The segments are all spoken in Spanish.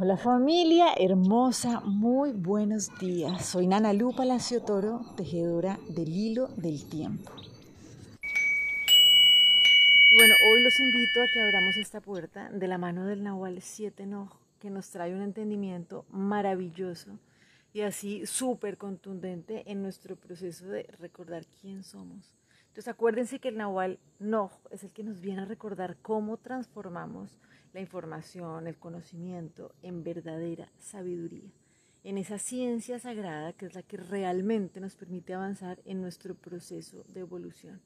Hola familia hermosa, muy buenos días. Soy Nana Lu Palacio Toro, tejedora del hilo del tiempo. Bueno, hoy los invito a que abramos esta puerta de la mano del Nahual 7 No, que nos trae un entendimiento maravilloso y así súper contundente en nuestro proceso de recordar quién somos. Entonces acuérdense que el Nahual No es el que nos viene a recordar cómo transformamos la información, el conocimiento en verdadera sabiduría, en esa ciencia sagrada que es la que realmente nos permite avanzar en nuestro proceso de evolución.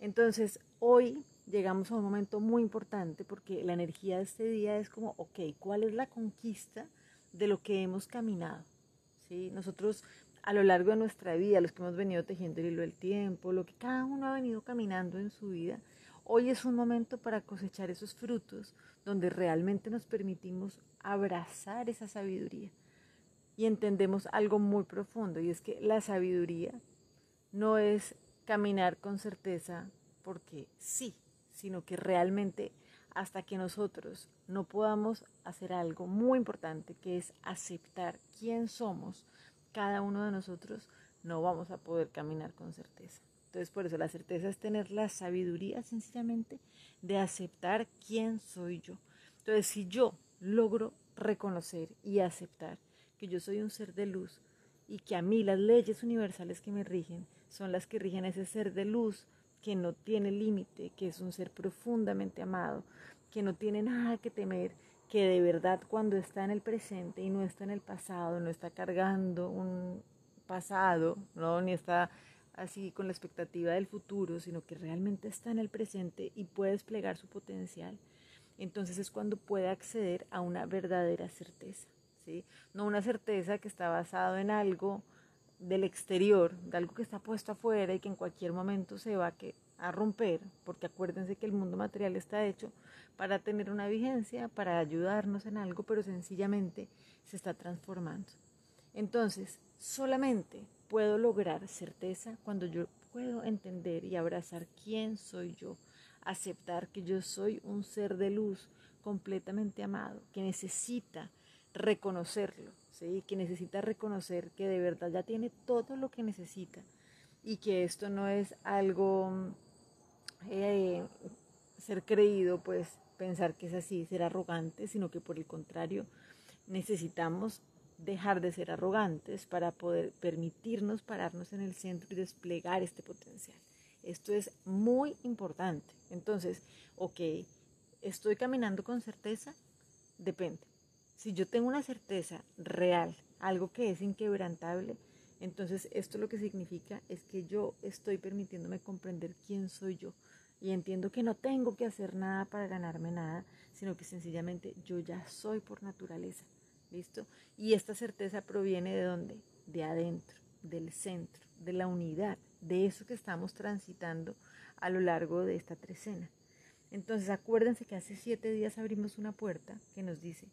Entonces, hoy llegamos a un momento muy importante porque la energía de este día es como, ok, ¿cuál es la conquista de lo que hemos caminado? ¿Sí? Nosotros a lo largo de nuestra vida, los que hemos venido tejiendo el hilo del tiempo, lo que cada uno ha venido caminando en su vida, hoy es un momento para cosechar esos frutos donde realmente nos permitimos abrazar esa sabiduría. Y entendemos algo muy profundo y es que la sabiduría no es caminar con certeza porque sí, sino que realmente hasta que nosotros no podamos hacer algo muy importante que es aceptar quién somos, cada uno de nosotros, no vamos a poder caminar con certeza. Entonces, por eso la certeza es tener la sabiduría sencillamente de aceptar quién soy yo. Entonces, si yo logro reconocer y aceptar que yo soy un ser de luz y que a mí las leyes universales que me rigen son las que rigen ese ser de luz que no tiene límite, que es un ser profundamente amado, que no tiene nada que temer, que de verdad cuando está en el presente y no está en el pasado, no está cargando un pasado, ¿no? ni está así con la expectativa del futuro, sino que realmente está en el presente y puede desplegar su potencial, entonces es cuando puede acceder a una verdadera certeza, ¿sí? No una certeza que está basado en algo del exterior, de algo que está puesto afuera y que en cualquier momento se va a romper, porque acuérdense que el mundo material está hecho para tener una vigencia, para ayudarnos en algo, pero sencillamente se está transformando. Entonces, solamente puedo lograr certeza cuando yo puedo entender y abrazar quién soy yo, aceptar que yo soy un ser de luz completamente amado, que necesita reconocerlo, ¿sí? que necesita reconocer que de verdad ya tiene todo lo que necesita y que esto no es algo eh, ser creído, pues pensar que es así, ser arrogante, sino que por el contrario necesitamos dejar de ser arrogantes para poder permitirnos pararnos en el centro y desplegar este potencial. Esto es muy importante. Entonces, ok, ¿estoy caminando con certeza? Depende. Si yo tengo una certeza real, algo que es inquebrantable, entonces esto lo que significa es que yo estoy permitiéndome comprender quién soy yo y entiendo que no tengo que hacer nada para ganarme nada, sino que sencillamente yo ya soy por naturaleza. ¿Listo? Y esta certeza proviene de dónde? De adentro, del centro, de la unidad, de eso que estamos transitando a lo largo de esta trecena. Entonces acuérdense que hace siete días abrimos una puerta que nos dice,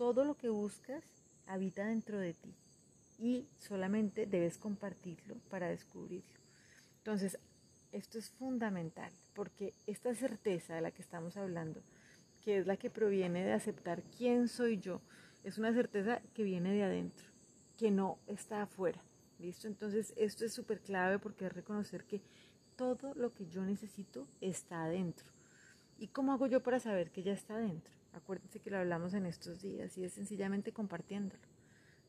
todo lo que buscas habita dentro de ti y solamente debes compartirlo para descubrirlo. Entonces, esto es fundamental porque esta certeza de la que estamos hablando, que es la que proviene de aceptar quién soy yo, es una certeza que viene de adentro, que no está afuera. ¿Listo? Entonces esto es súper clave porque es reconocer que todo lo que yo necesito está adentro. ¿Y cómo hago yo para saber que ya está adentro? Acuérdense que lo hablamos en estos días y es sencillamente compartiéndolo.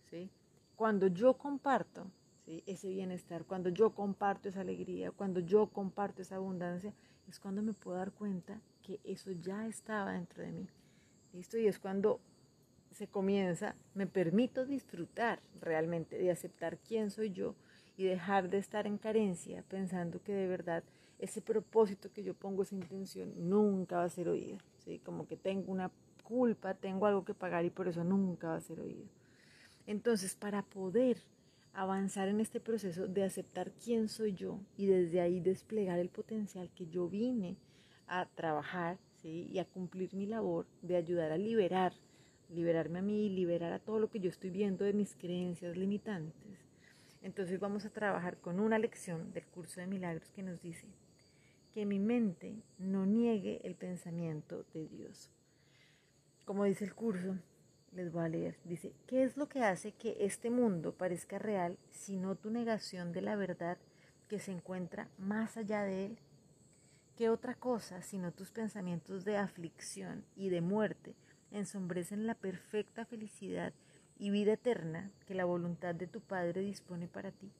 ¿sí? Cuando yo comparto ese bienestar, cuando yo comparto esa alegría, cuando yo comparto esa abundancia, es cuando me puedo dar cuenta que eso ya estaba dentro de mí. ¿Listo? Y es cuando se comienza, me permito disfrutar realmente de aceptar quién soy yo y dejar de estar en carencia pensando que de verdad ese propósito que yo pongo, esa intención, nunca va a ser oída. ¿sí? Como que tengo una culpa, tengo algo que pagar y por eso nunca va a ser oído. Entonces, para poder avanzar en este proceso de aceptar quién soy yo y desde ahí desplegar el potencial que yo vine a trabajar ¿sí? y a cumplir mi labor de ayudar a liberar liberarme a mí, liberar a todo lo que yo estoy viendo de mis creencias limitantes. Entonces vamos a trabajar con una lección del curso de milagros que nos dice que mi mente no niegue el pensamiento de Dios. Como dice el curso, les voy a leer. Dice, ¿qué es lo que hace que este mundo parezca real sino tu negación de la verdad que se encuentra más allá de él? ¿Qué otra cosa sino tus pensamientos de aflicción y de muerte ensombrecen la perfecta felicidad y vida eterna que la voluntad de tu Padre dispone para ti?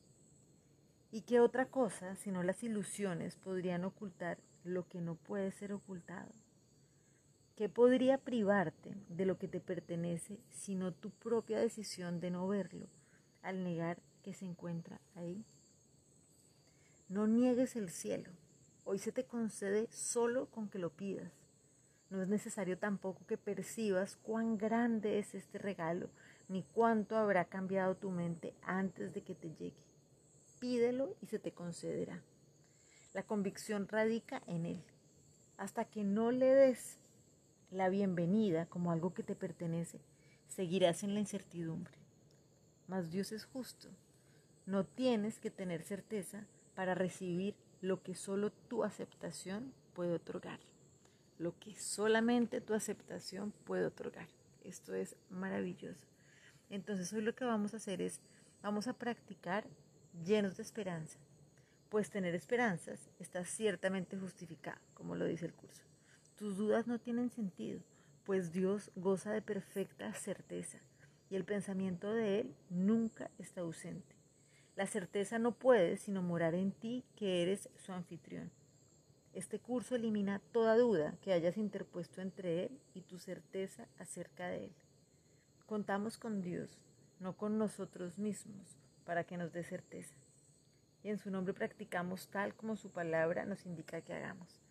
¿Y qué otra cosa sino las ilusiones podrían ocultar lo que no puede ser ocultado? ¿Qué podría privarte de lo que te pertenece sino tu propia decisión de no verlo al negar que se encuentra ahí? No niegues el cielo. Hoy se te concede solo con que lo pidas. No es necesario tampoco que percibas cuán grande es este regalo, ni cuánto habrá cambiado tu mente antes de que te llegue. Pídelo y se te concederá. La convicción radica en él. Hasta que no le des la bienvenida como algo que te pertenece, seguirás en la incertidumbre. Mas Dios es justo. No tienes que tener certeza para recibir lo que solo tu aceptación puede otorgar. Lo que solamente tu aceptación puede otorgar. Esto es maravilloso. Entonces hoy lo que vamos a hacer es, vamos a practicar llenos de esperanza. Pues tener esperanzas está ciertamente justificado, como lo dice el curso. Tus dudas no tienen sentido, pues Dios goza de perfecta certeza y el pensamiento de Él nunca está ausente. La certeza no puede sino morar en ti que eres su anfitrión. Este curso elimina toda duda que hayas interpuesto entre Él y tu certeza acerca de Él. Contamos con Dios, no con nosotros mismos, para que nos dé certeza. Y en su nombre practicamos tal como su palabra nos indica que hagamos.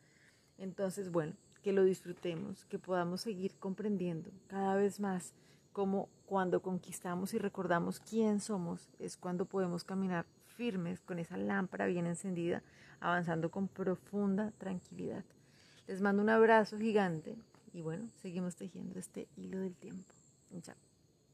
Entonces, bueno, que lo disfrutemos, que podamos seguir comprendiendo cada vez más cómo cuando conquistamos y recordamos quién somos es cuando podemos caminar firmes con esa lámpara bien encendida, avanzando con profunda tranquilidad. Les mando un abrazo gigante y bueno, seguimos tejiendo este hilo del tiempo. Chao.